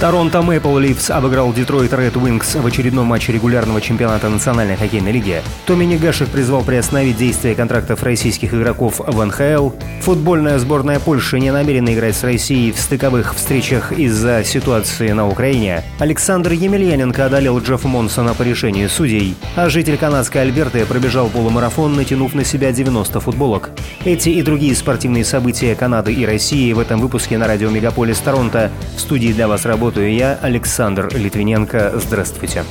Торонто Мэпл Ливс обыграл Детройт Ред Уинкс в очередном матче регулярного чемпионата Национальной хоккейной лиги. Томми Негашев призвал приостановить действие контрактов российских игроков в НХЛ. Футбольная сборная Польши не намерена играть с Россией в стыковых встречах из-за ситуации на Украине. Александр Емельяненко одолел Джеффа Монсона по решению судей. А житель канадской Альберты пробежал полумарафон, натянув на себя 90 футболок. Эти и другие спортивные события Канады и России в этом выпуске на радио Мегаполис Торонто. В студии для вас работает работаю я, Александр Литвиненко. Здравствуйте.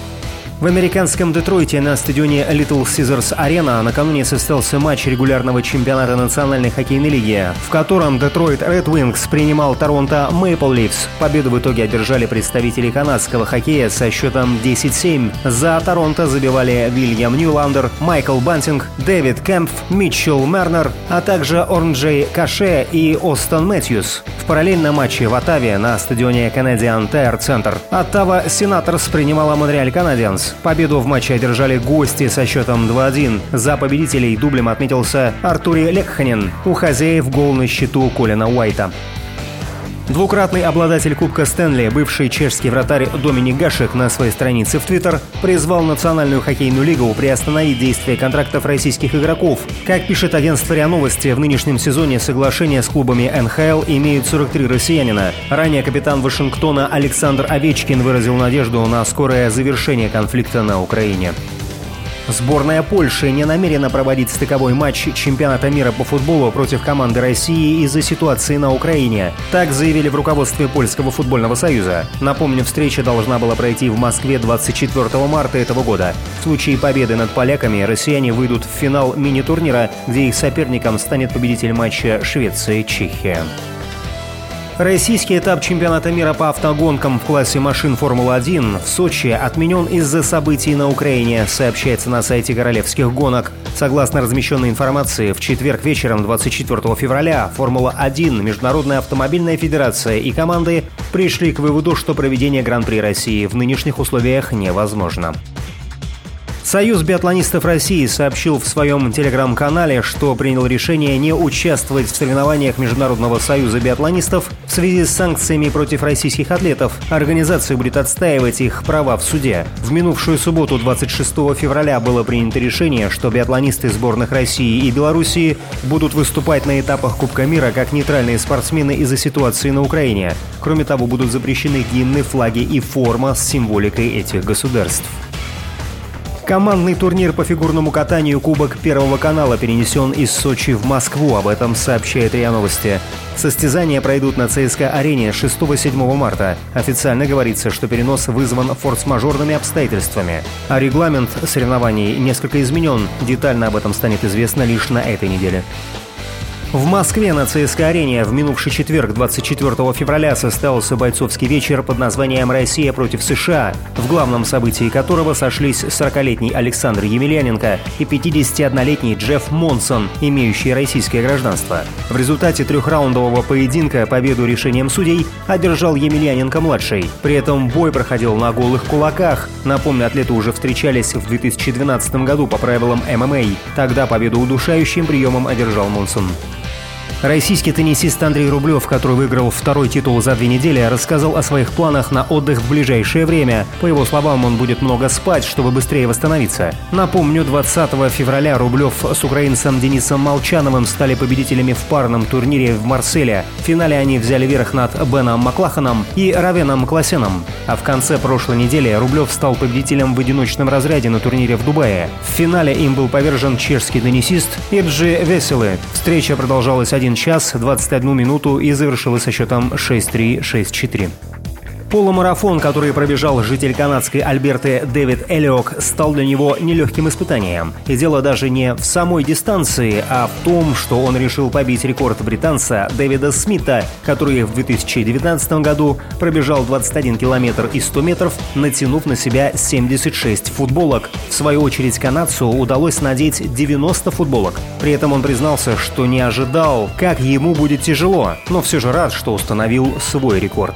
В американском Детройте на стадионе Little Caesars Arena накануне состоялся матч регулярного чемпионата Национальной хоккейной лиги, в котором Детройт Red Wings принимал Торонто Maple Leafs. Победу в итоге одержали представители канадского хоккея со счетом 10-7. За Торонто забивали Вильям Нюландер, Майкл Бантинг, Дэвид Кэмпф, Митчелл Марнер, а также Ондржей Каше и Остон Мэтьюс. В параллельном матче в Оттаве на стадионе Canadian Tire Center Оттава Сенаторс принимала Монреаль Канадианс. Победу в матче одержали гости со счетом 2-1. За победителей дублем отметился Артури Лехконен. У хозяев гол на счету Колина Уайта. Двукратный обладатель Кубка Стэнли, бывший чешский вратарь Доминик Гашек на своей странице в Твиттер призвал Национальную хоккейную лигу приостановить действие контрактов российских игроков. Как пишет агентство РИА Новости, в нынешнем сезоне соглашения с клубами НХЛ имеют 43 россиянина. Ранее капитан Вашингтона Александр Овечкин выразил надежду на скорое завершение конфликта на Украине. Сборная Польши не намерена проводить стыковой матч чемпионата мира по футболу против команды России из-за ситуации на Украине. Так заявили в руководстве Польского футбольного союза. Напомню, встреча должна была пройти в Москве 24 марта этого года. В случае победы над поляками россияне выйдут в финал мини-турнира, где их соперником станет победитель матча Швеция-Чехия. Российский этап чемпионата мира по автогонкам в классе машин Формула-1 в Сочи отменен из-за событий на Украине, сообщается на сайте Королевских гонок. Согласно размещенной информации, в четверг вечером 24 февраля Формула-1, Международная автомобильная федерация и команды пришли к выводу, что проведение Гран-при России в нынешних условиях невозможно. Союз биатлонистов России сообщил в своем телеграм-канале, что принял решение не участвовать в соревнованиях Международного союза биатлонистов в связи с санкциями против российских атлетов. Организация будет отстаивать их права в суде. В минувшую субботу, 26 февраля, было принято решение, что биатлонисты сборных России и Белоруссии будут выступать на этапах Кубка мира как нейтральные спортсмены из-за ситуации на Украине. Кроме того, будут запрещены гимны, флаги и форма с символикой этих государств. Командный турнир по фигурному катанию Кубок Первого канала перенесен из Сочи в Москву. Об этом сообщает РИА Новости. Состязания пройдут на ЦСКА-арене 6-7 марта. Официально говорится, что перенос вызван форс-мажорными обстоятельствами. А регламент соревнований несколько изменен. Детально об этом станет известно лишь на этой неделе. В Москве на ЦСКА-арене в минувший четверг, 24 февраля, состоялся бойцовский вечер под названием «Россия против США», в главном событии которого сошлись 40-летний Александр Емельяненко и 51-летний Джефф Монсон, имеющий российское гражданство. В результате трехраундового поединка победу решением судей одержал Емельяненко-младший. При этом бой проходил на голых кулаках. Напомню, атлеты уже встречались в 2012 году по правилам ММА. Тогда победу удушающим приемом одержал Монсон. Российский теннисист Андрей Рублев, который выиграл второй титул за две недели, рассказал о своих планах на отдых в ближайшее время. По его словам, он будет много спать, чтобы быстрее восстановиться. Напомню, 20 февраля Рублев с украинцем Денисом Молчановым стали победителями в парном турнире в Марселе. В финале они взяли верх над Беном Маклаханом и Равеном Классеном. А в конце прошлой недели Рублев стал победителем в одиночном разряде на турнире в Дубае. В финале им был повержен чешский теннисист Ирджи Веселы. Встреча продолжалась один 1 час 21 минуту и завершилась со счетом 6-3, 6-4. Полумарафон, который пробежал житель канадской Альберты Дэвид Элиок, стал для него нелегким испытанием. И дело даже не в самой дистанции, а в том, что он решил побить рекорд британца Дэвида Смита, который в 2019 году пробежал 21 километр и 100 метров, натянув на себя 76 футболок. В свою очередь канадцу удалось надеть 90 футболок. При этом он признался, что не ожидал, как ему будет тяжело, но все же рад, что установил свой рекорд.